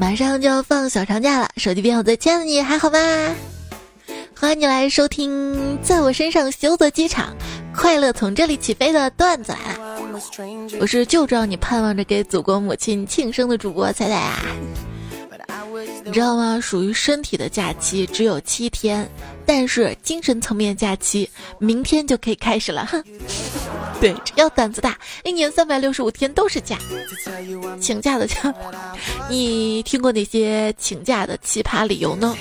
马上就要放小长假了，手机边我最亲爱的你还好吗？欢迎你来收听在我身上修的机场，快乐从这里起飞的段子来了。我是就知道你盼望着给祖国母亲庆生的主播彩彩啊。你知道吗？属于身体的假期只有七天，但是精神层面假期明天就可以开始了。哼，对，只要胆子大，一年三百六十五天都是假。请假的假，你听过哪些请假的奇葩理由呢？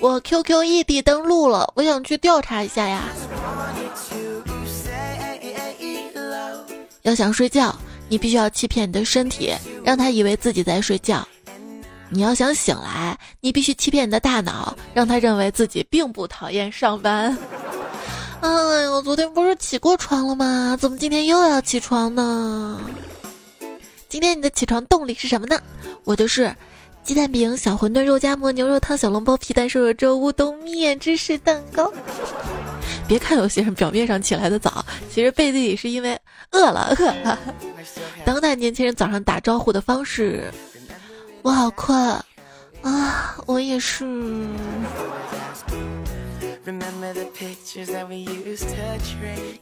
我 QQ 异地登录了，我想去调查一下呀。要想睡觉，你必须要欺骗你的身体，让他以为自己在睡觉。你要想醒来，你必须欺骗你的大脑，让他认为自己并不讨厌上班。哎呦，昨天不是起过床了吗？怎么今天又要起床呢？今天你的起床动力是什么呢？我就是鸡蛋饼、小馄饨、肉夹馍、牛肉汤、小笼包、皮蛋瘦肉粥、乌冬面、芝士蛋糕。别看有些人表面上起来的早，其实背地里是因为饿了饿了。当代年轻人早上打招呼的方式。我好困啊！我也是。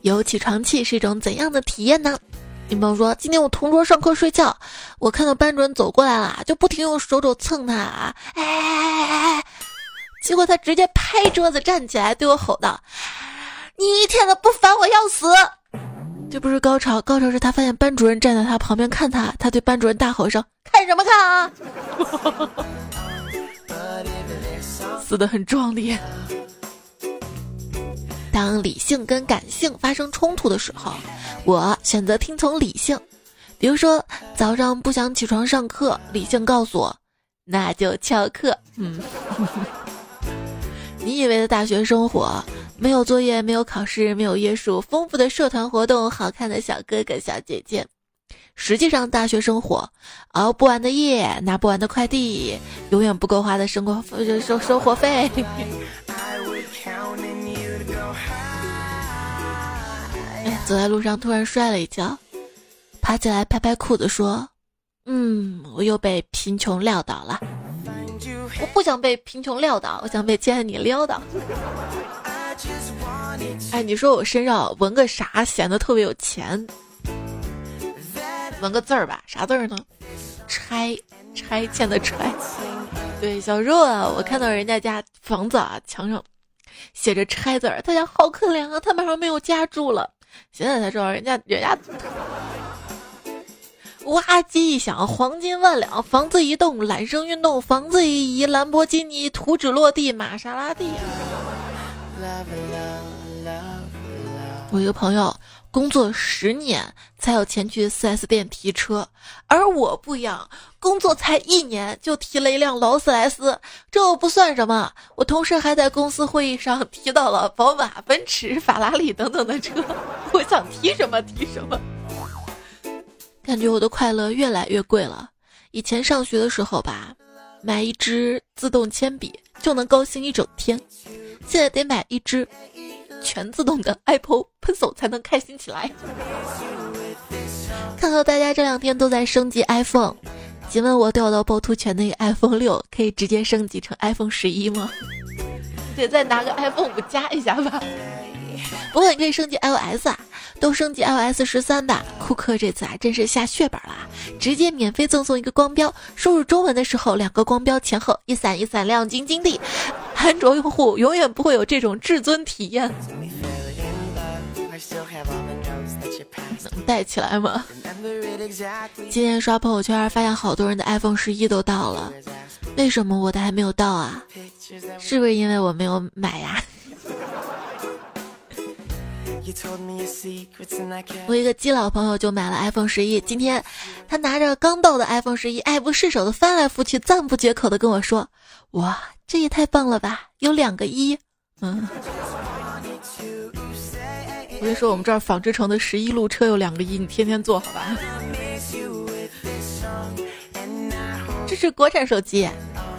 有起床气是一种怎样的体验呢？你比方说，今天我同桌上课睡觉，我看到班主任走过来了，就不停用手肘蹭他，哎哎哎哎哎！结果他直接拍桌子站起来对我吼道：“你一天都不烦我要死！”这不是高潮，高潮是他发现班主任站在他旁边看他，他对班主任大吼一声：“看什么看啊！” 死的很壮烈。当理性跟感性发生冲突的时候，我选择听从理性。比如说早上不想起床上课，理性告诉我，那就翘课。嗯，你以为的大学生活？没有作业，没有考试，没有约束，丰富的社团活动，好看的小哥哥小姐姐。实际上，大学生活熬不完的夜，拿不完的快递，永远不够花的生活生生活费。走在路上突然摔了一跤，爬起来拍拍裤子说：“嗯，我又被贫穷撂倒了。我不想被贫穷撂倒，我想被亲爱你撂倒。”哎，你说我身上纹个啥显得特别有钱？纹个字儿吧，啥字儿呢？拆，拆迁的拆。对，小时候啊，我看到人家家房子啊，墙上写着“拆”字儿，他家好可怜啊，他马上没有家住了。现在才知道，人家人家，哇机一响，黄金万两，房子一动，揽胜运动，房子一移，兰博基尼图纸落地，玛莎拉蒂。我一个朋友工作十年才有钱去 4S 店提车，而我不一样，工作才一年就提了一辆劳斯莱斯，这不算什么。我同事还在公司会议上 提到了宝马、奔驰、法拉利等等的车，我想提什么提什么。感觉我的快乐越来越贵了。以前上学的时候吧，买一支自动铅笔就能高兴一整天。现在得买一支全自动的 Apple Pencil 才能开心起来。看到大家这两天都在升级 iPhone，请问我掉到趵突泉那个 iPhone 六可以直接升级成 iPhone 十一吗？得再拿个 iPhone 五加一下吧。不过你可以升级 iOS 啊。都升级 iOS 十三吧，库克这次啊真是下血本了，直接免费赠送一个光标，输入中文的时候两个光标前后一闪一闪亮晶晶的，安卓用户永远不会有这种至尊体验。能带起来吗？今天刷朋友圈发现好多人的 iPhone 十一都到了，为什么我的还没有到啊？是不是因为我没有买呀？我一个基佬朋友就买了 iPhone 十一，今天他拿着刚到的 iPhone 十一，爱不释手的翻来覆去，赞不绝口的跟我说：“哇，这也太棒了吧，有两个一。”嗯，我跟你说我们这儿纺织城的十一路车有两个一，你天天坐好吧？这是国产手机，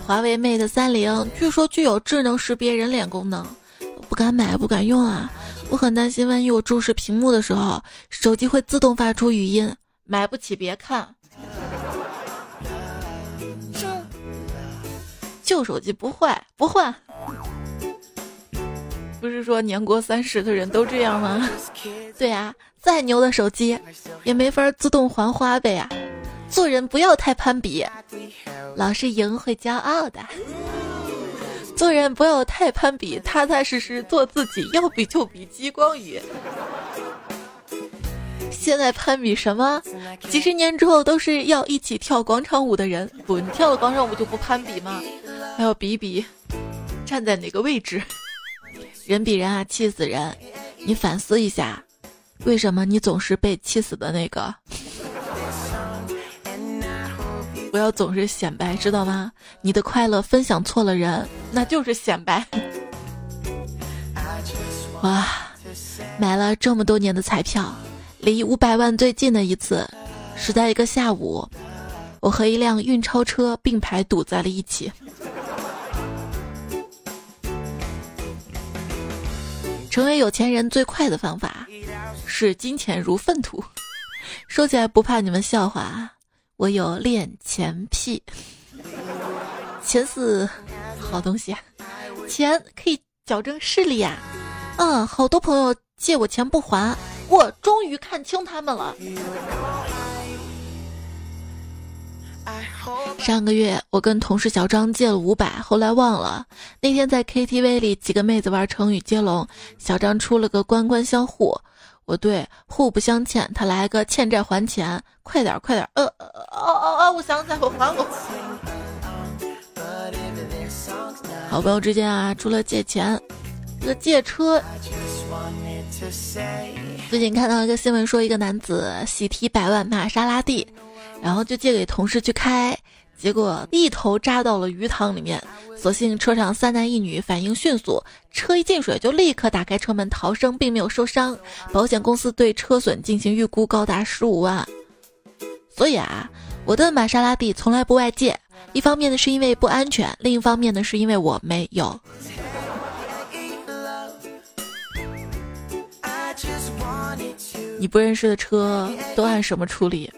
华为 Mate 三零，据说具有智能识别人脸功能，不敢买，不敢用啊。我很担心，万一我注视屏幕的时候，手机会自动发出语音。买不起别看。旧手机不坏不换。不是说年过三十的人都这样吗？对呀，再牛的手机也没法自动还花呗呀。做人不要太攀比，老是赢会骄傲的。做人不要太攀比，踏踏实实做自己，要比就比激光雨。现在攀比什么？几十年之后都是要一起跳广场舞的人。不，你跳了广场舞就不攀比吗？还要比比站在哪个位置。人比人啊，气死人！你反思一下，为什么你总是被气死的那个？不要总是显摆，知道吗？你的快乐分享错了人，那就是显摆。哇，买了这么多年的彩票，离五百万最近的一次，是在一个下午，我和一辆运钞车并排堵在了一起。成为有钱人最快的方法是金钱如粪土。说起来不怕你们笑话，我有恋钱癖。钱是好东西啊，钱可以矫正视力呀。嗯，好多朋友借我钱不还，我终于看清他们了。上个月我跟同事小张借了五百，后来忘了。那天在 KTV 里，几个妹子玩成语接龙，小张出了个官官相护，我对互不相欠，他来个欠债还钱，快点快点，呃哦哦哦，我想起来，我还我。好朋友之间啊，除了借钱，这个借车。最近看到一个新闻，说一个男子喜提百万玛莎拉蒂。然后就借给同事去开，结果一头扎到了鱼塘里面。所幸车上三男一女反应迅速，车一进水就立刻打开车门逃生，并没有受伤。保险公司对车损进行预估，高达十五万。所以啊，我的玛莎拉蒂从来不外借，一方面呢是因为不安全，另一方面呢是因为我没有。你不认识的车都按什么处理？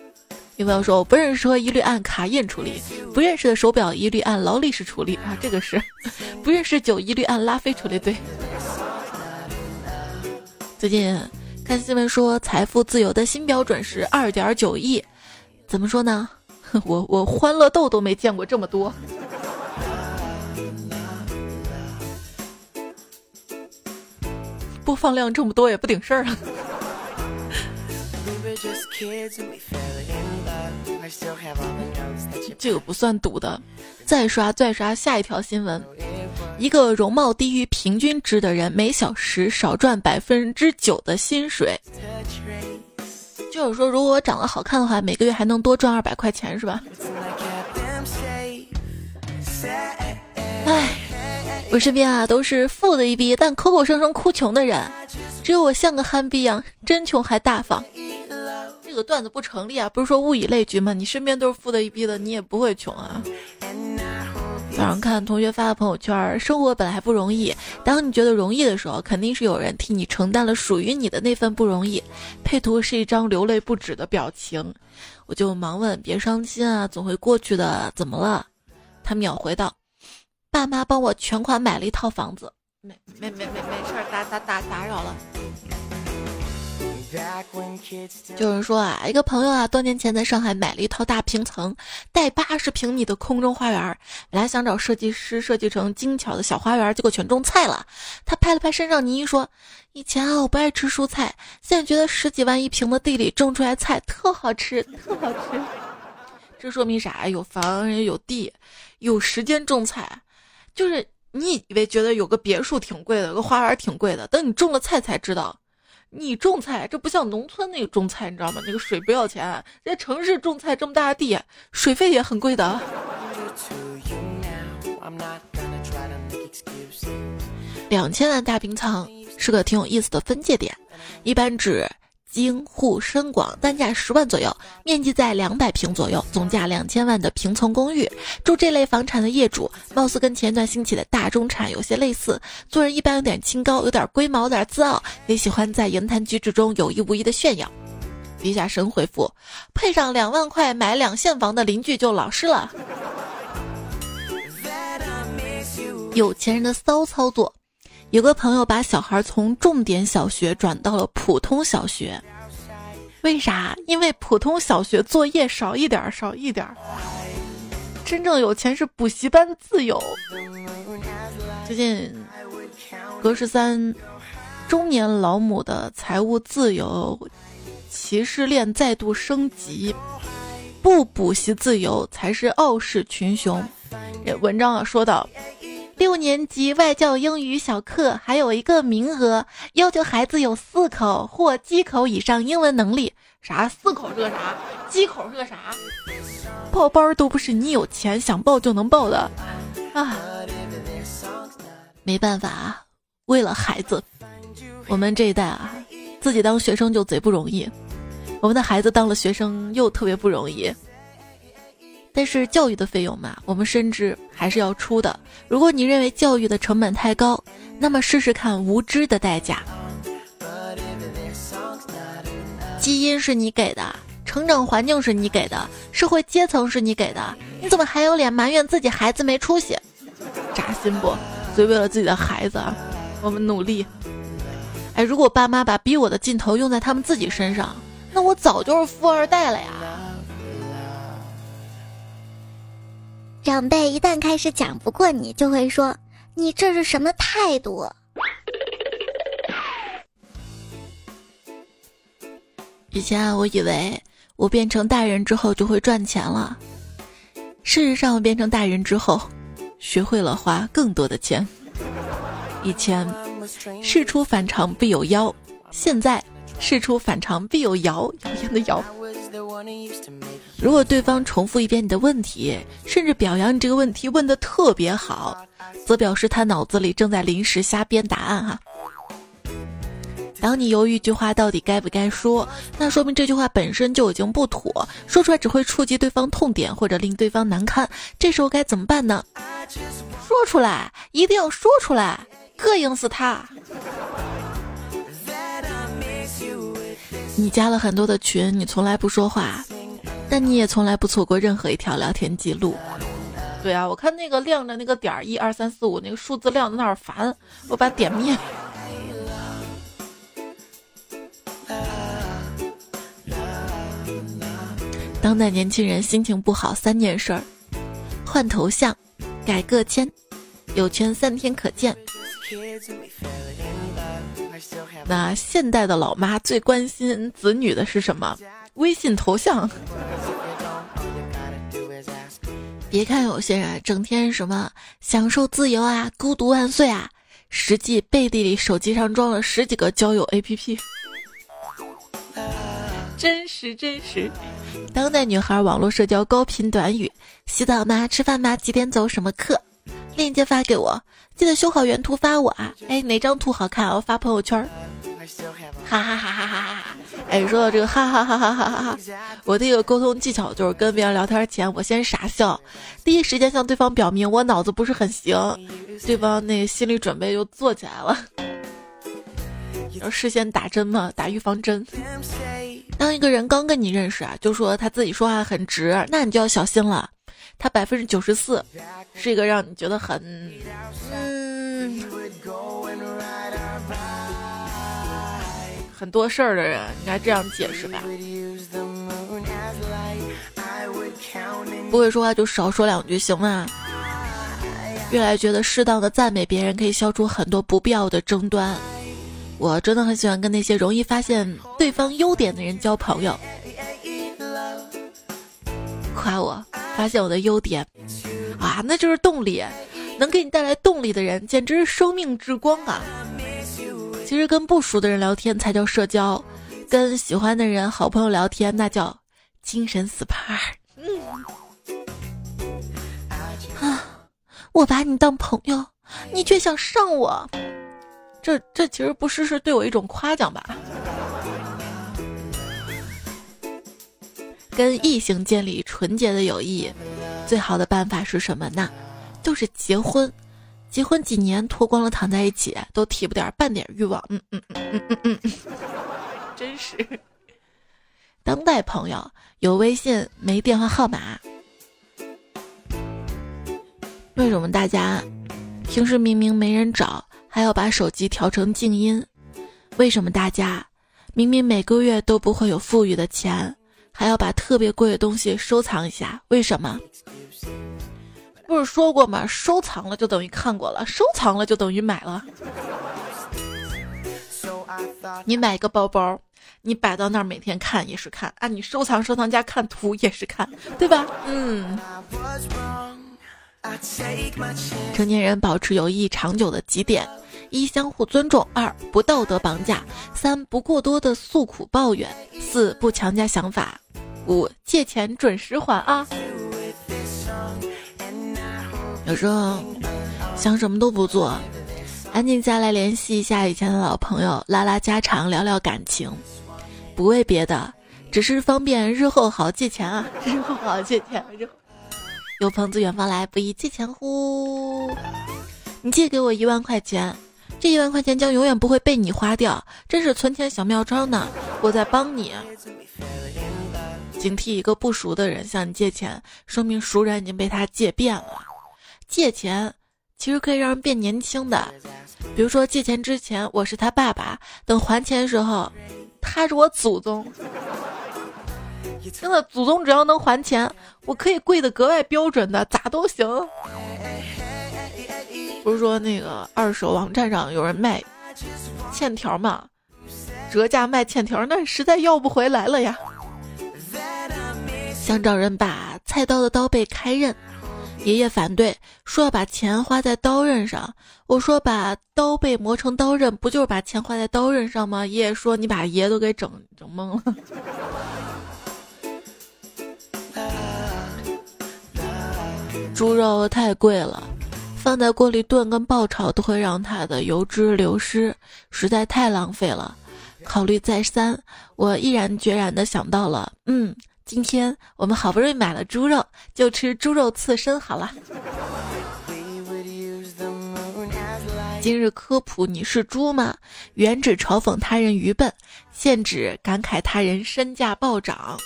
有朋友说我不认识车一律按卡宴处理，不认识的手表一律按劳力士处理啊，这个是 不认识酒一律按拉菲处理。对，最近看新闻说财富自由的新标准是二点九亿，怎么说呢？我我欢乐豆都没见过这么多，播放量这么多也不顶事儿啊。这个不算赌的，再刷再刷下一条新闻：一个容貌低于平均值的人，每小时少赚百分之九的薪水。就是说，如果我长得好看的话，每个月还能多赚二百块钱，是吧？唉，我身边啊都是富的一逼，但口口声声哭穷的人，只有我像个憨逼一样，真穷还大方。这个段子不成立啊！不是说物以类聚吗？你身边都是富的一逼的，你也不会穷啊。早上看同学发的朋友圈，生活本来不容易，当你觉得容易的时候，肯定是有人替你承担了属于你的那份不容易。配图是一张流泪不止的表情，我就忙问：“别伤心啊，总会过去的，怎么了？”他秒回道：“爸妈帮我全款买了一套房子。”没没没没没事，打打打打扰了。就是说啊，一个朋友啊，多年前在上海买了一套大平层，带八十平米的空中花园。本来想找设计师设计成精巧的小花园，结果全种菜了。他拍了拍身上泥，说：“以前啊，我不爱吃蔬菜，现在觉得十几万一平的地里种出来菜特好吃，特好吃。”这说明啥？有房有地，有时间种菜。就是你以为觉得有个别墅挺贵的，有个花园挺贵的，等你种了菜才知道。你种菜，这不像农村那个种菜，你知道吗？那个水不要钱，在城市种菜这么大的地，水费也很贵的。两千万大平仓是个挺有意思的分界点，一般指。京沪深广，单价十万左右，面积在两百平左右，总价两千万的平层公寓。住这类房产的业主，貌似跟前段兴起的大中产有些类似，做人一般有点清高，有点龟毛，有点自傲，也喜欢在言谈举止中有意无意的炫耀。底下神回复：配上两万块买两现房的邻居就老实了。有钱人的骚操作。有个朋友把小孩从重点小学转到了普通小学，为啥？因为普通小学作业少一点，少一点。真正有钱是补习班自由。最近，格十三中年老母的财务自由歧视链再度升级，不补习自由才是傲视群雄。文章啊说到，六年级外教英语小课还有一个名额，要求孩子有四口或七口以上英文能力。啥四口是个啥？鸡口是个啥？报班都不是你有钱想报就能报的啊！没办法啊，为了孩子，我们这一代啊，自己当学生就贼不容易，我们的孩子当了学生又特别不容易。但是教育的费用嘛，我们深知还是要出的。如果你认为教育的成本太高，那么试试看无知的代价。基因是你给的，成长环境是你给的，社会阶层是你给的，你怎么还有脸埋怨自己孩子没出息？扎心不？所以为了自己的孩子，我们努力。哎，如果爸妈把逼我的劲头用在他们自己身上，那我早就是富二代了呀。长辈一旦开始讲不过你，就会说：“你这是什么态度？”以前我以为我变成大人之后就会赚钱了，事实上我变成大人之后，学会了花更多的钱。以前事出反常必有妖，现在事出反常必有谣，谣言的谣。如果对方重复一遍你的问题，甚至表扬你这个问题问的特别好，则表示他脑子里正在临时瞎编答案哈。当你犹豫一句话到底该不该说，那说明这句话本身就已经不妥，说出来只会触及对方痛点或者令对方难堪。这时候该怎么办呢？说出来，一定要说出来，膈应死他。你加了很多的群，你从来不说话，但你也从来不错过任何一条聊天记录。对啊，我看那个亮着那个点儿，一二三四五那个数字亮在那儿烦，我把点灭。当代年轻人心情不好，三件事儿：换头像、改个签、有权三天可见。那现代的老妈最关心子女的是什么？微信头像。别看有些人整天什么享受自由啊、孤独万岁啊，实际背地里手机上装了十几个交友 APP。真实真实，当代女孩网络社交高频短语：洗澡吗？吃饭吗？几点走？什么课？链接发给我，记得修好原图发我啊！哎，哪张图好看？我发朋友圈。哈哈哈哈哈哈！哎，说到这个，哈哈哈哈哈哈哈！我的一个沟通技巧就是跟别人聊天前，我先傻笑，第一时间向对方表明我脑子不是很行，对方那个心理准备就做起来了。要事先打针嘛，打预防针。当一个人刚跟你认识啊，就说他自己说话很直，那你就要小心了。他百分之九十四是一个让你觉得很嗯很多事儿的人，应该这样解释吧。不会说话就少说两句，行吗？越来觉得适当的赞美别人可以消除很多不必要的争端。我真的很喜欢跟那些容易发现对方优点的人交朋友，夸我，发现我的优点，啊，那就是动力，能给你带来动力的人简直是生命之光啊！其实跟不熟的人聊天才叫社交，跟喜欢的人、好朋友聊天那叫精神 SPA。嗯，啊，我把你当朋友，你却想上我。这这其实不是是对我一种夸奖吧。跟异性建立纯洁的友谊，最好的办法是什么呢？就是结婚。结婚几年脱光了躺在一起，都提不点半点欲望。嗯嗯嗯嗯嗯嗯嗯，真是。当代朋友有微信没电话号码，为什么大家？平时明明没人找，还要把手机调成静音。为什么大家明明每个月都不会有富裕的钱，还要把特别贵的东西收藏一下？为什么？不是说过吗？收藏了就等于看过了，收藏了就等于买了。你买个包包，你摆到那儿每天看也是看啊，你收藏收藏家看图也是看，对吧？嗯。成年人保持友谊长久的几点：一、相互尊重；二、不道德绑架；三、不过多的诉苦抱怨；四、不强加想法；五、借钱准时还啊。有时候想什么都不做，安静下来联系一下以前的老朋友，拉拉家常，聊聊感情，不为别的，只是方便日后好借钱啊！日后好借钱，日后。有朋自远方来，不宜借钱乎？你借给我一万块钱，这一万块钱将永远不会被你花掉，这是存钱小妙招呢。我在帮你。警惕一个不熟的人向你借钱，说明熟人已经被他借遍了。借钱其实可以让人变年轻的，比如说借钱之前我是他爸爸，等还钱的时候，他是我祖宗。真的，祖宗只要能还钱，我可以跪的格外标准的，咋都行。不是说那个二手网站上有人卖欠条吗？折价卖欠条，那实在要不回来了呀。想找人把菜刀的刀背开刃，爷爷反对，说要把钱花在刀刃上。我说把刀背磨成刀刃，不就是把钱花在刀刃上吗？爷爷说你把爷都给整整懵了。猪肉太贵了，放在锅里炖跟爆炒都会让它的油脂流失，实在太浪费了。考虑再三，我毅然决然的想到了，嗯，今天我们好不容易买了猪肉，就吃猪肉刺身好了。今日科普：你是猪吗？原指嘲讽他人愚笨，现指感慨他人身价暴涨。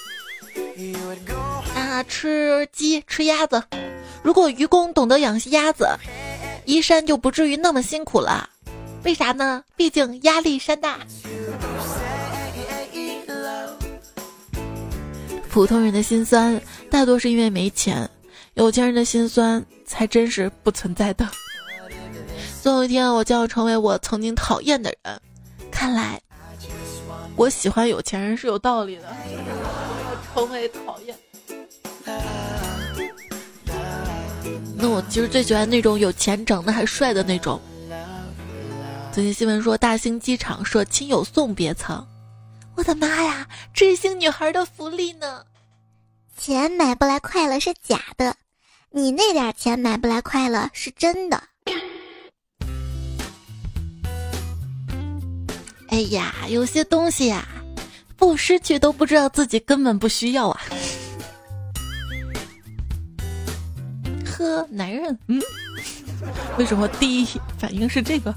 啊，吃鸡吃鸭子。如果愚公懂得养鸭子，移山就不至于那么辛苦了。为啥呢？毕竟压力山大。普通人的心酸大多是因为没钱，有钱人的心酸才真是不存在的。总有一天，我将要成为我曾经讨厌的人。看来，我喜欢有钱人是有道理的。成为讨厌。那我其实最喜欢那种有钱、长得还帅的那种。最近新闻说，大兴机场设亲友送别舱，我的妈呀，追星女孩的福利呢？钱买不来快乐是假的，你那点钱买不来快乐是真的。哎呀，有些东西呀，不失去都不知道自己根本不需要啊。呵，男人，嗯，为什么第一反应是这个？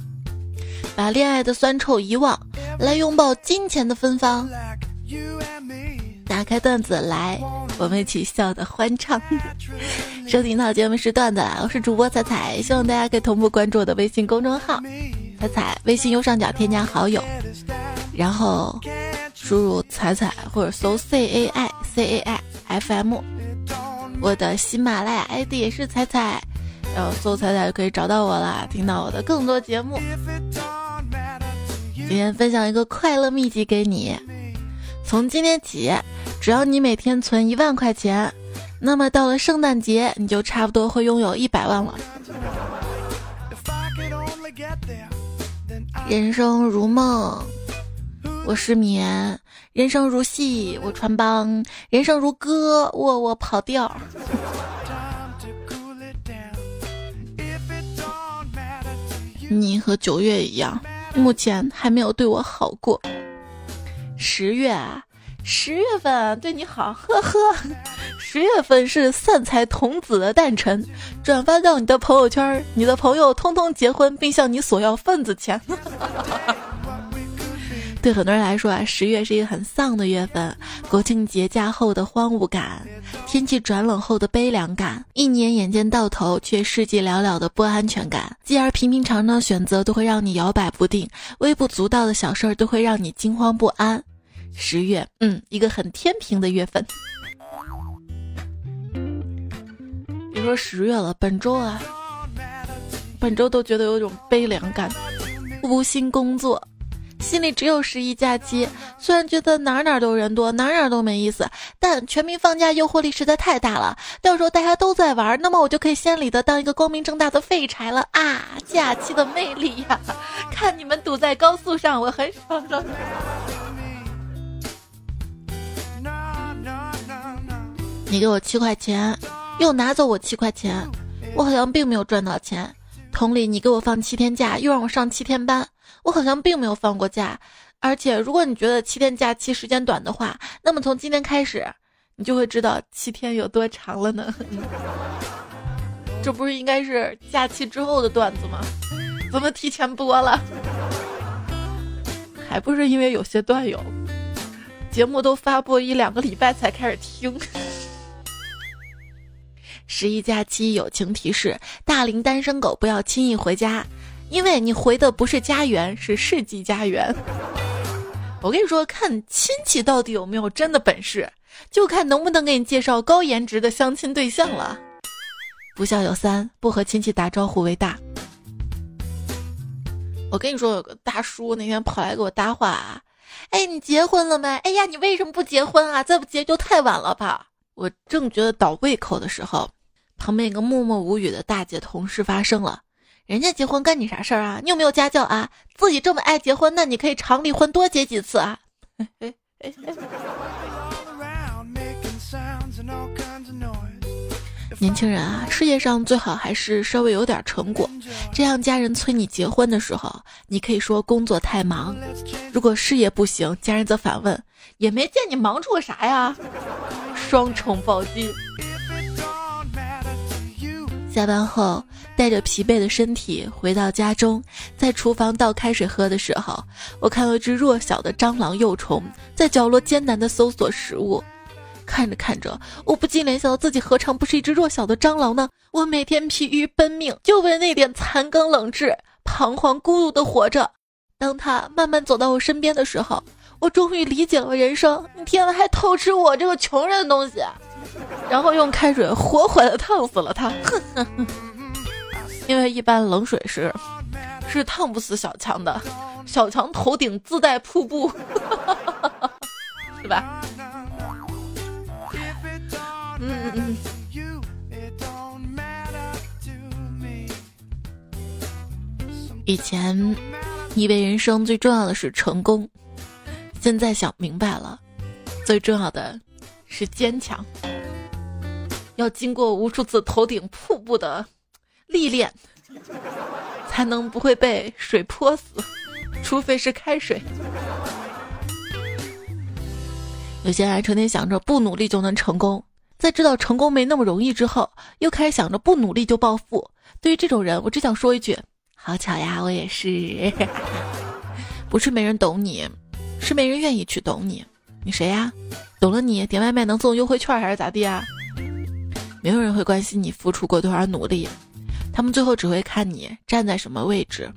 把恋爱的酸臭遗忘，来拥抱金钱的芬芳。打开段子来，我们一起笑得欢畅。收听到节目是段子，我是主播彩彩，希望大家可以同步关注我的微信公众号彩彩，微信右上角添加好友，然后输入彩彩或者搜 C A I C A I F M。我的喜马拉雅 ID 也是彩彩，然后搜彩彩就可以找到我啦，听到我的更多节目。今天分享一个快乐秘籍给你，从今天起，只要你每天存一万块钱，那么到了圣诞节，你就差不多会拥有一百万了。人生如梦，我失眠。人生如戏，我穿帮；人生如歌，我我跑调。你和九月一样，目前还没有对我好过。十月啊，十月份对你好，呵呵。十月份是散财童子的诞辰，转发到你的朋友圈，你的朋友通通结婚，并向你索要份子钱。对很多人来说啊，十月是一个很丧的月份，国庆节假后的荒芜感，天气转冷后的悲凉感，一年眼见到头却世纪寥寥的不安全感，继而平平常常选择都会让你摇摆不定，微不足道的小事儿都会让你惊慌不安。十月，嗯，一个很天平的月份。别说十月了，本周啊，本周都觉得有种悲凉感，无心工作。心里只有十一假期，虽然觉得哪哪都人多，哪哪都没意思，但全民放假诱惑力实在太大了。到时候大家都在玩，那么我就可以先里的当一个光明正大的废柴了啊！假期的魅力呀，看你们堵在高速上，我很爽爽。你给我七块钱，又拿走我七块钱，我好像并没有赚到钱。同理，你给我放七天假，又让我上七天班。我好像并没有放过假，而且如果你觉得七天假期时间短的话，那么从今天开始，你就会知道七天有多长了呢。这不是应该是假期之后的段子吗？怎么提前播了？还不是因为有些段友节目都发布一两个礼拜才开始听。十一假期友情提示：大龄单身狗不要轻易回家。因为你回的不是家园，是世纪家园。我跟你说，看亲戚到底有没有真的本事，就看能不能给你介绍高颜值的相亲对象了。不孝有三，不和亲戚打招呼为大。我跟你说，有个大叔那天跑来给我搭话，哎，你结婚了没？哎呀，你为什么不结婚啊？再不结就太晚了吧？我正觉得倒胃口的时候，旁边一个默默无语的大姐同事发声了。人家结婚干你啥事儿啊？你有没有家教啊？自己这么爱结婚，那你可以常离婚，多结几次啊！年轻人啊，事业上最好还是稍微有点成果，这样家人催你结婚的时候，你可以说工作太忙；如果事业不行，家人则反问，也没见你忙出个啥呀？双重暴击。下班后。带着疲惫的身体回到家中，在厨房倒开水喝的时候，我看到一只弱小的蟑螂幼虫在角落艰难地搜索食物。看着看着，我不禁联想到自己何尝不是一只弱小的蟑螂呢？我每天疲于奔命，就为那点残羹冷炙，彷徨孤独地活着。当他慢慢走到我身边的时候，我终于理解了人生。你天哪，还偷吃我这个穷人的东西！然后用开水活活的烫死了他。因为一般冷水是是烫不死小强的，小强头顶自带瀑布，是吧？嗯嗯嗯。以前以为人生最重要的是成功，现在想明白了，最重要的是坚强。要经过无数次头顶瀑布的。历练，才能不会被水泼死，除非是开水。有些人成天想着不努力就能成功，在知道成功没那么容易之后，又开始想着不努力就暴富。对于这种人，我只想说一句：好巧呀，我也是。不是没人懂你，是没人愿意去懂你。你谁呀？懂了你，点外卖能送优惠券还是咋地啊？没有人会关心你付出过多少努力。他们最后只会看你站在什么位置。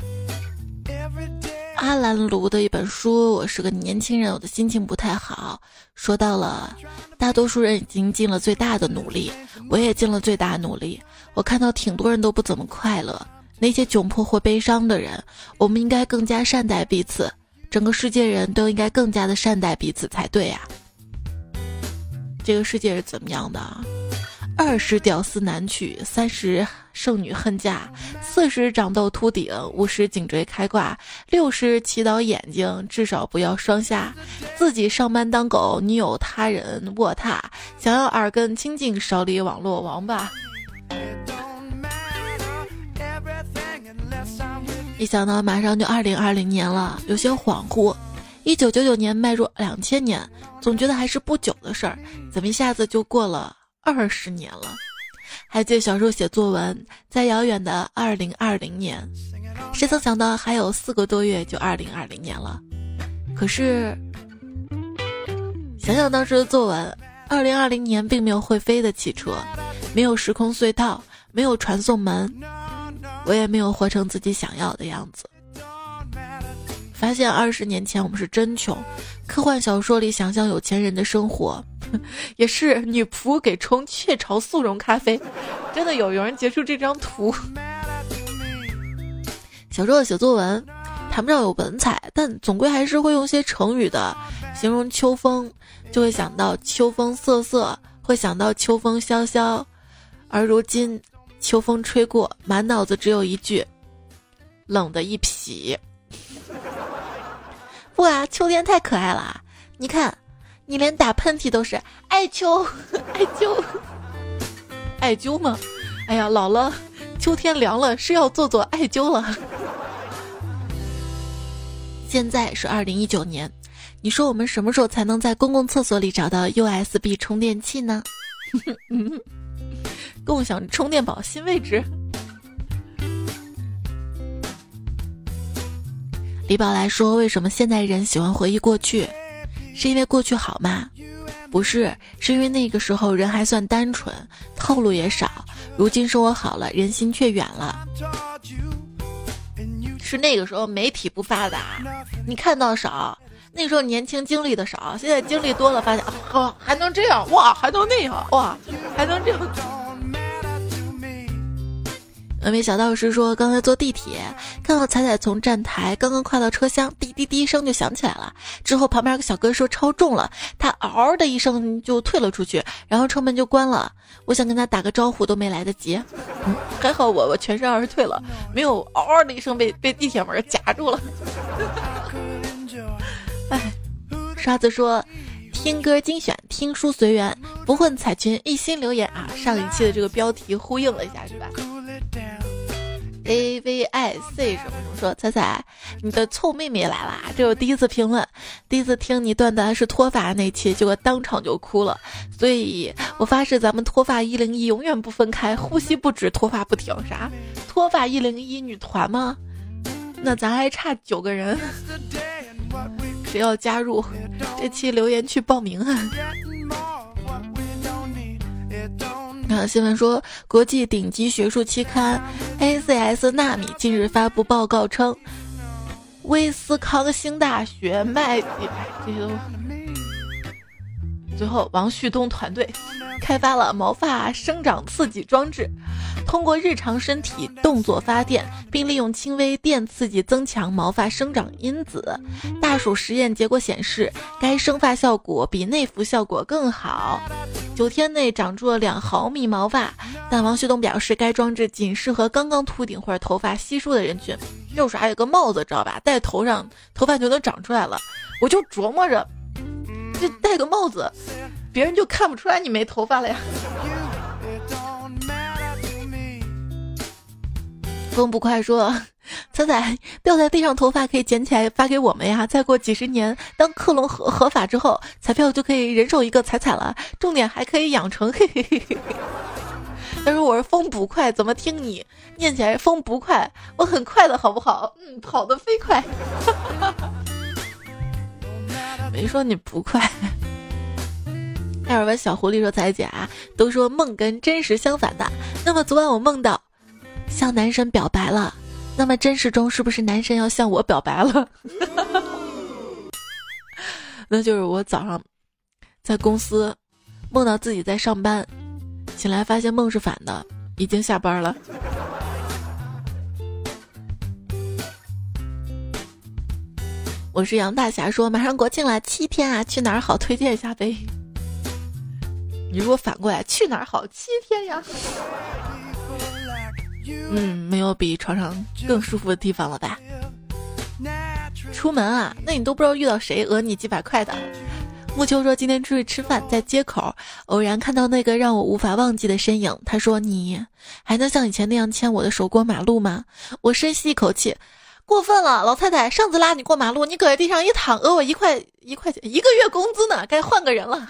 阿兰卢的一本书，我是个年轻人，我的心情不太好。说到了，大多数人已经尽了最大的努力，我也尽了最大努力。我看到挺多人都不怎么快乐，那些窘迫或悲伤的人，我们应该更加善待彼此。整个世界人都应该更加的善待彼此才对呀。这个世界是怎么样的？二十屌丝难娶，三十剩女恨嫁，四十长痘秃顶，五十颈椎开挂，六十祈祷眼睛至少不要双下，自己上班当狗，女友他人卧榻，想要耳根清净，少理网络王八。一想到马上就二零二零年了，有些恍惚。一九九九年迈入两千年，总觉得还是不久的事儿，怎么一下子就过了？二十年了，还记得小时候写作文，在遥远的二零二零年，谁曾想到还有四个多月就二零二零年了？可是想想当时的作文，二零二零年并没有会飞的汽车，没有时空隧道，没有传送门，我也没有活成自己想要的样子。发现二十年前我们是真穷，科幻小说里想象有钱人的生活，也是女仆给冲雀巢速溶咖啡，真的有有人截出这张图。小时候写作文，谈不上有文采，但总归还是会用些成语的，形容秋风，就会想到秋风瑟瑟，会想到秋风萧萧，而如今秋风吹过，满脑子只有一句，冷的一匹。不啊，秋天太可爱了！你看，你连打喷嚏都是艾灸，艾灸，艾灸吗？哎呀，老了，秋天凉了，是要做做艾灸了。现在是二零一九年，你说我们什么时候才能在公共厕所里找到 USB 充电器呢？共享充电宝新位置。李宝来说：“为什么现代人喜欢回忆过去？是因为过去好吗？不是，是因为那个时候人还算单纯，套路也少。如今生活好了，人心却远了。是那个时候媒体不发达，你看到少。那时候年轻经历的少，现在经历多了，发现啊，还能这样哇，还能那样哇，还能这样。”那位小道士说：“刚才坐地铁，看到彩彩从站台刚刚跨到车厢，滴滴滴声就响起来了。之后旁边有个小哥说超重了，他嗷的一声就退了出去，然后车门就关了。我想跟他打个招呼都没来得及，还好我我全身而退了，没有嗷的一声被被地铁门夹住了。哎，刷子说，听歌精选，听书随缘，不混彩群，一心留言啊！上一期的这个标题呼应了一下，是吧？A V I C 什么什么说彩彩，你的臭妹妹来啦！这我第一次评论，第一次听你段段是脱发那期，结果当场就哭了。所以我发誓，咱们脱发一零一永远不分开，呼吸不止，脱发不停。啥？脱发一零一女团吗？那咱还差九个人，谁要加入？这期留言去报名啊！新闻说，国际顶级学术期刊《ACS 纳米》近日发布报告称，威斯康星大学麦迪这些都。最后，王旭东团队开发了毛发生长刺激装置，通过日常身体动作发电，并利用轻微电刺激增强毛发生长因子。大鼠实验结果显示，该生发效果比内服效果更好，九天内长出了两毫米毛发。但王旭东表示，该装置仅适合刚刚秃顶或者头发稀疏的人群。右手还有个帽子，知道吧？戴头上，头发就能长出来了。我就琢磨着。就戴个帽子，别人就看不出来你没头发了呀。风不快说：“彩彩掉在地上头发可以捡起来发给我们呀。再过几十年，当克隆合合法之后，彩票就可以人手一个彩彩了。重点还可以养成。”嘿嘿嘿嘿。他说：“我是风不快，怎么听你念起来风不快？我很快的好不好？嗯，跑得飞快。”没说你不快。艾尔文小狐狸说：“彩姐啊，都说梦跟真实相反的。那么昨晚我梦到向男神表白了，那么真实中是不是男神要向我表白了？那就是我早上在公司梦到自己在上班，醒来发现梦是反的，已经下班了。”我是杨大侠，说马上国庆了，七天啊，去哪儿好？推荐一下呗。你如果反过来，去哪儿好？七天呀。嗯，没有比床上更舒服的地方了吧？出门啊，那你都不知道遇到谁讹你几百块的。木秋说今天出去吃饭，在街口偶然看到那个让我无法忘记的身影。他说：“你还能像以前那样牵我的手过马路吗？”我深吸一口气。过分了，老太太，上次拉你过马路，你搁在地上一躺，讹我一块一块钱，一个月工资呢，该换个人了。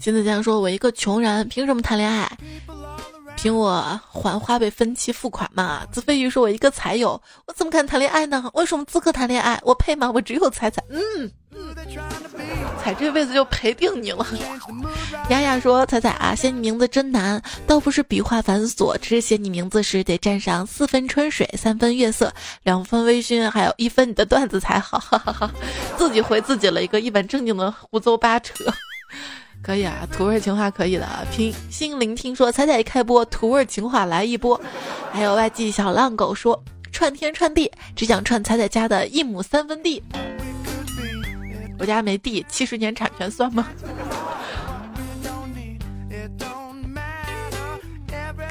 金子江说：“我一个穷人，凭什么谈恋爱？凭我还花呗分期付款嘛？子飞鱼说：“我一个财友，我怎么敢谈恋爱呢？为什么资格谈恋爱？我配吗？我只有彩彩，嗯，彩这辈子就赔定你了。”雅雅说：“彩彩啊，写你名字真难，倒不是笔画繁琐，只是写你名字时得蘸上四分春水，三分月色，两分微醺，还有一分你的段子才好。”，自己回自己了一个一本正经的胡诌八扯。可以啊，土味情话可以的。听心灵听说彩彩一开播，土味情话来一波。还有外记小浪狗说串天串地，只想串彩彩家的一亩三分地。我家没地，七十年产权算吗？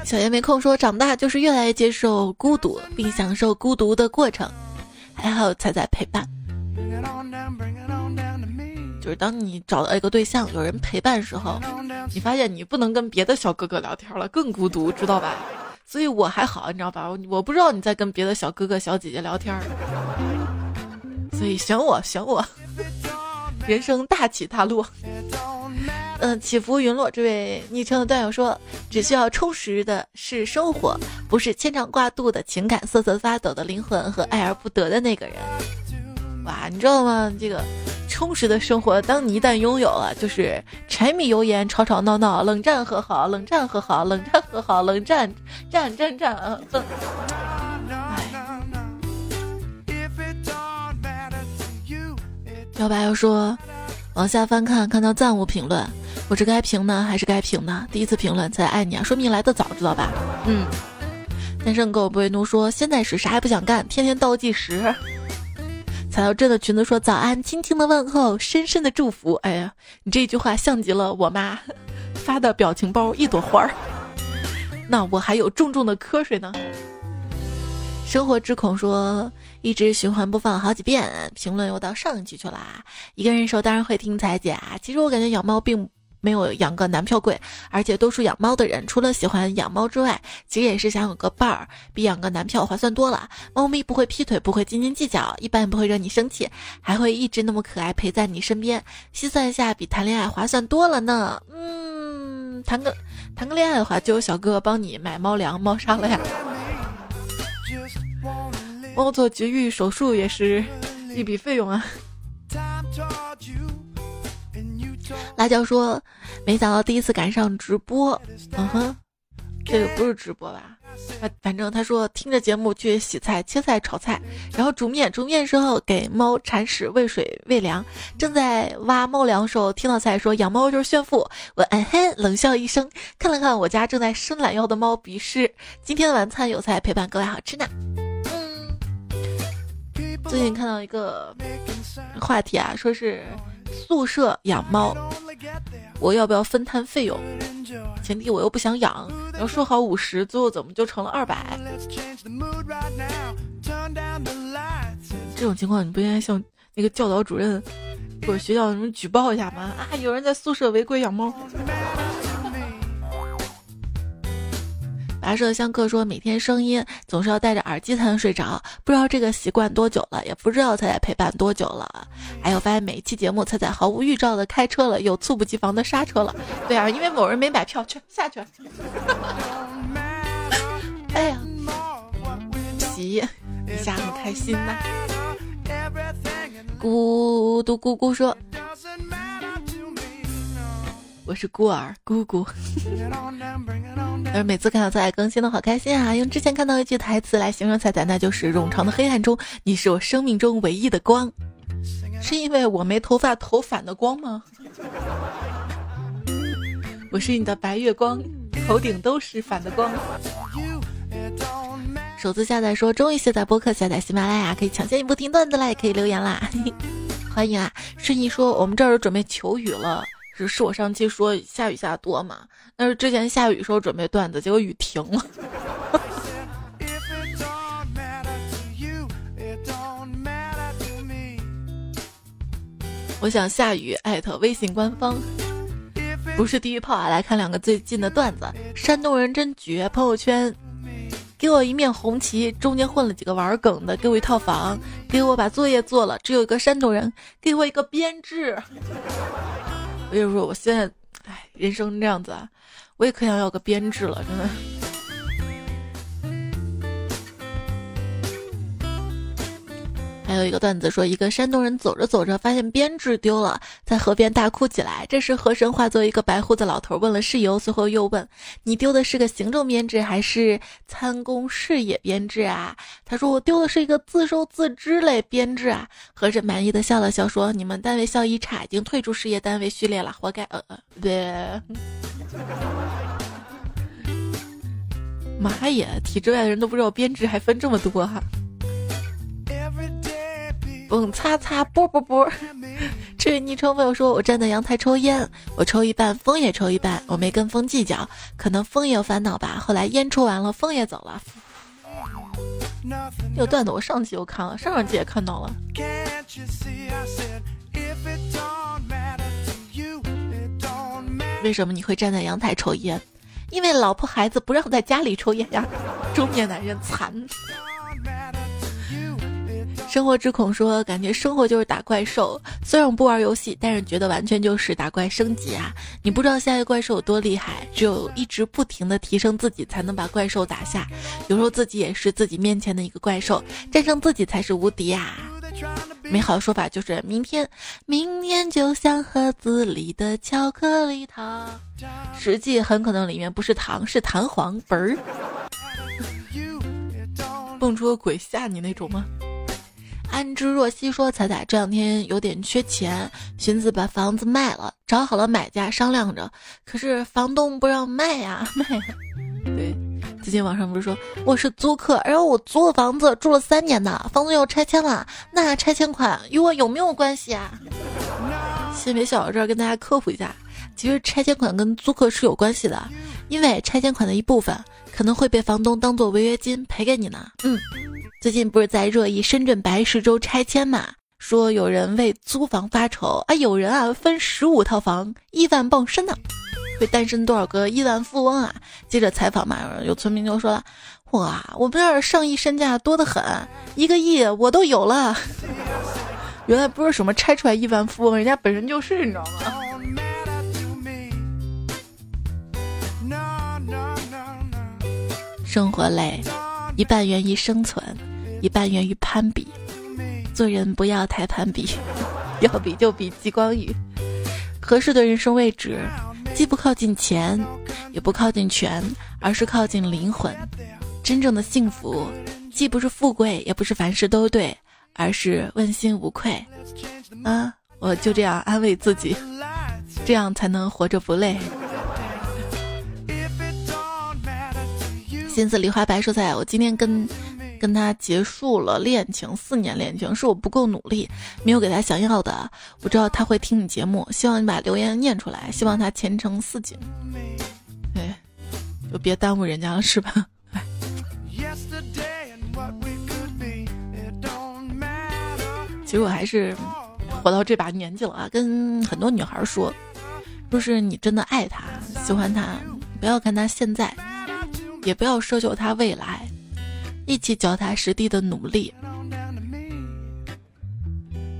小爷没空说长大就是越来越接受孤独，并享受孤独的过程。还好彩彩陪伴。就是当你找到一个对象，有人陪伴时候，你发现你不能跟别的小哥哥聊天了，更孤独，知道吧？所以我还好，你知道吧？我不知道你在跟别的小哥哥、小姐姐聊天，所以选我，选我，人生大起大落，嗯，起伏云落。这位昵称的段友说，只需要充实的是生活，不是牵肠挂肚的情感，瑟瑟发抖的灵魂和爱而不得的那个人。哇，你知道吗？这个。充实的生活，当你一旦拥有了，就是柴米油盐、吵吵闹闹、冷战和好、冷战和好、冷战和好、冷战战战战啊！幺八幺说，往下翻看，看到暂无评论，我是该评呢还是该评呢？第一次评论才爱你啊，说明来的早，知道吧？嗯。单身狗不为奴说，现在是啥也不想干，天天倒计时。踩到这的裙子说早安，轻轻的问候，深深的祝福。哎呀，你这句话像极了我妈发的表情包，一朵花儿。那我还有重重的瞌睡呢。生活之恐说一直循环播放好几遍，评论又到上一期去了。一个人的时候当然会听彩姐啊。其实我感觉养猫并。没有养个男票贵，而且多数养猫的人除了喜欢养猫之外，其实也是想有个伴儿，比养个男票划算多了。猫咪不会劈腿，不会斤斤计较，一般也不会惹你生气，还会一直那么可爱陪在你身边。细算一下，比谈恋爱划算多了呢。嗯，谈个谈个恋爱的话，就有小哥哥帮你买猫粮、猫砂了呀。猫做绝育手术也是一笔费用啊。辣椒说：“没想到第一次赶上直播，嗯哼，这个不是直播吧？反正他说听着节目去洗菜、切菜、炒菜，然后煮面。煮面时候给猫铲屎、喂水、喂粮。正在挖猫粮时候，听到菜说养猫就是炫富。我嗯哼冷笑一声，看了看我家正在伸懒腰的猫，鼻屎。今天的晚餐有菜陪伴各位，好吃呢。最近看到一个话题啊，说是。”宿舍养猫，我要不要分摊费用？前提我又不想养。然后说好五十，最后怎么就成了二百？这种情况你不应该向那个教导主任或者学校什么举报一下吗？啊，有人在宿舍违规养猫。跋涉相客说，每天声音总是要戴着耳机才能睡着，不知道这个习惯多久了，也不知道彩彩陪伴多久了。还有发现每一期节目彩彩毫无预兆的开车了，又猝不及防的刹车了。对啊，因为某人没买票，去下去。哎呀，喜一下很开心呐。咕嘟咕咕说。我是孤儿姑姑，而每次看到彩彩更新都好开心啊！用之前看到一句台词来形容彩彩，那就是“冗长的黑暗中，你是我生命中唯一的光”。是因为我没头发头反的光吗？我是你的白月光，头顶都是反的光。首次下载说，终于卸载播客，下载喜马拉雅可以抢先一步听段子啦，也可以留言啦，欢迎啊！顺义说，我们这儿准备求雨了。是是我上期说下雨下多嘛？那是之前下雨时候准备段子，结果雨停了。我想下雨艾特微信官方，不是地狱炮啊！来看两个最近的段子：山东人真绝，朋友圈给我一面红旗，中间混了几个玩梗的，给我一套房，给我把作业做了，只有一个山东人，给我一个编制。我就说，我现在，唉，人生这样子啊，我也可想要个编制了，真的。还有一个段子说，一个山东人走着走着发现编制丢了，在河边大哭起来。这时河神化作一个白胡子老头问了事由，随后又问：“你丢的是个行政编制还是参公事业编制啊？”他说：“我丢的是一个自收自支类编制啊。”河神满意的笑了笑说：“你们单位效益差，已经退出事业单位序列了，活该。”呃呃，对。妈耶，体制外的人都不知道编制还分这么多哈。蹦擦擦啵啵啵，这位 昵称朋友说：“我站在阳台抽烟，我抽一半，风也抽一半，我没跟风计较，可能风也有烦恼吧。后来烟抽完了，风也走了。”这个段子我上期又看了，上上期也看到了。为什么你会站在阳台抽烟？因为老婆孩子不让在家里抽烟呀。中年男人惨。生活之恐说，感觉生活就是打怪兽。虽然我不玩游戏，但是觉得完全就是打怪升级啊！你不知道下一个怪兽有多厉害，只有一直不停的提升自己，才能把怪兽打下。有时候自己也是自己面前的一个怪兽，战胜自己才是无敌啊！美好的说法就是明天，明天就像盒子里的巧克力糖，实际很可能里面不是糖，是弹簧嘣儿，蹦出个鬼吓你那种吗？安之若曦说：“彩彩这两天有点缺钱，寻思把房子卖了，找好了买家商量着，可是房东不让卖呀，卖。对，最近网上不是说我是租客，然后我租了房子住了三年呢，房子要拆迁了，那拆迁款与我有没有关系啊？先别笑，这儿跟大家科普一下，其实拆迁款跟租客是有关系的，因为拆迁款的一部分可能会被房东当做违约金赔给你呢。嗯。”最近不是在热议深圳白石洲拆迁嘛？说有人为租房发愁啊，有人啊分十五套房，亿万傍身呢，会诞生多少个亿万富翁啊？接着采访嘛，有村民就说了，哇，我们这儿上亿身价多得很，一个亿我都有了。原来不是什么拆出来亿万富翁，人家本身就是，你知道吗？生活累，一半源于生存。一半源于攀比，做人不要太攀比，要比就比激光雨。合适的人生位置，既不靠近钱，也不靠近权，而是靠近灵魂。真正的幸福，既不是富贵，也不是凡事都对，而是问心无愧。啊，我就这样安慰自己，这样才能活着不累。心思梨花白蔬菜，我今天跟。跟他结束了恋情，四年恋情是我不够努力，没有给他想要的。我知道他会听你节目，希望你把留言念出来，希望他前程似锦。对，就别耽误人家了，是吧？其实我还是活到这把年纪了啊，跟很多女孩说，就是你真的爱他、喜欢他，不要看他现在，也不要奢求他未来。一起脚踏实地的努力，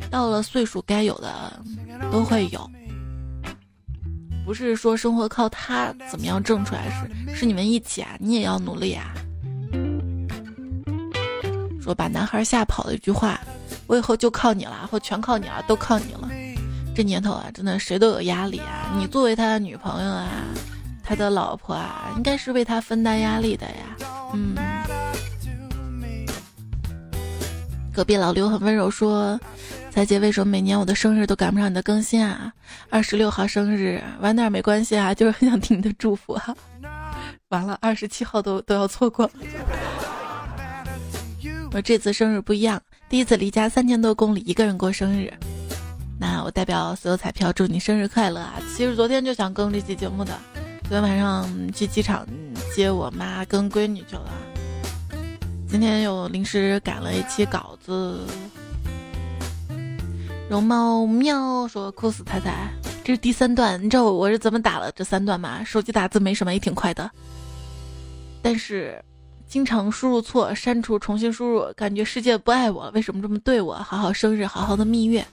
到了岁数该有的都会有。不是说生活靠他怎么样挣出来，是是你们一起啊，你也要努力啊。说把男孩吓跑的一句话，我以后就靠你了，或全靠你了，都靠你了。这年头啊，真的谁都有压力啊。你作为他的女朋友啊，他的老婆啊，应该是为他分担压力的呀。嗯。隔壁老刘很温柔说：“彩姐，为什么每年我的生日都赶不上你的更新啊？二十六号生日晚点没关系啊，就是很想听你的祝福啊。完了，二十七号都都要错过。我这次生日不一样，第一次离家三千多公里一个人过生日。那我代表所有彩票祝你生日快乐啊！其实昨天就想更这期节目的，昨天晚上去机场接我妈跟闺女去了。”今天又临时赶了一期稿子，容猫喵说哭死太太，这是第三段，你知道我是怎么打了这三段吗？手机打字没什么，也挺快的，但是经常输入错，删除重新输入，感觉世界不爱我，为什么这么对我？好好生日，好好的蜜月，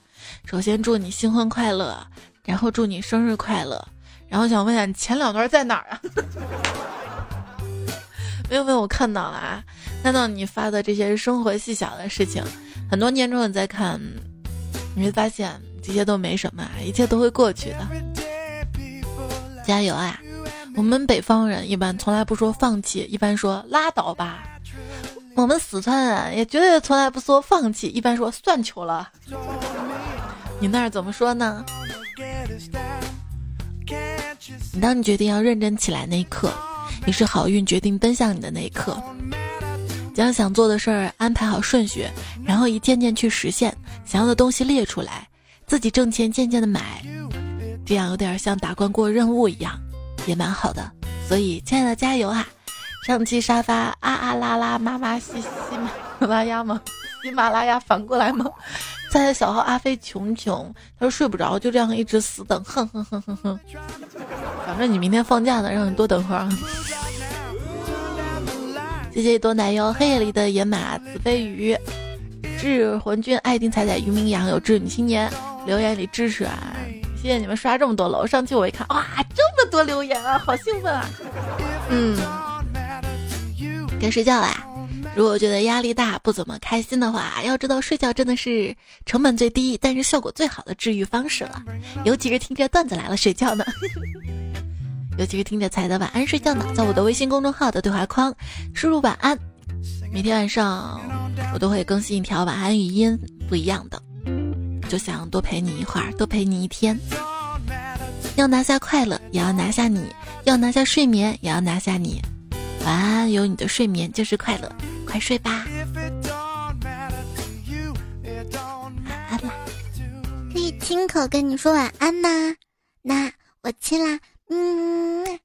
首先祝你新婚快乐，然后祝你生日快乐，然后想问一下你前两段在哪儿啊？没有没有，我看到了啊。看到你发的这些生活细小的事情，很多年之后你再看，你会发现这些都没什么，一切都会过去的。加油啊！我们北方人一般从来不说放弃，一般说拉倒吧。我们四川人也绝对从来不说放弃，一般说算球了。你那儿怎么说呢？你当你决定要认真起来那一刻，也是好运决定奔向你的那一刻。将想做的事儿安排好顺序，然后一件件去实现。想要的东西列出来，自己挣钱渐渐的买，这样有点像打关过任务一样，也蛮好的。所以，亲爱的，加油啊！上期沙发啊啊啦啦，妈妈西喜马拉雅吗？喜马拉雅反过来吗？在小号阿飞穷穷，他说睡不着，就这样一直死等，哼哼哼哼哼。反正你明天放假呢，让你多等会儿。谢谢多奶油，黑夜里的野马子飞鱼，智魂君爱丁彩彩于明阳有志女青年留言里支持啊！谢谢你们刷这么多楼，上期我一看，哇，这么多留言啊，好兴奋啊！嗯，该睡觉啦。如果觉得压力大、不怎么开心的话，要知道睡觉真的是成本最低，但是效果最好的治愈方式了。尤其是听着段子来了睡觉呢，尤其是听着彩的晚安睡觉呢，在我的微信公众号的对话框输入晚安，每天晚上我都会更新一条晚安语音，不一样的，就想多陪你一会儿，多陪你一天。要拿下快乐，也要拿下你；要拿下睡眠，也要拿下你。晚安，有你的睡眠就是快乐。快睡吧，安啦！可以亲口跟你说晚安吗？那我亲啦，嗯。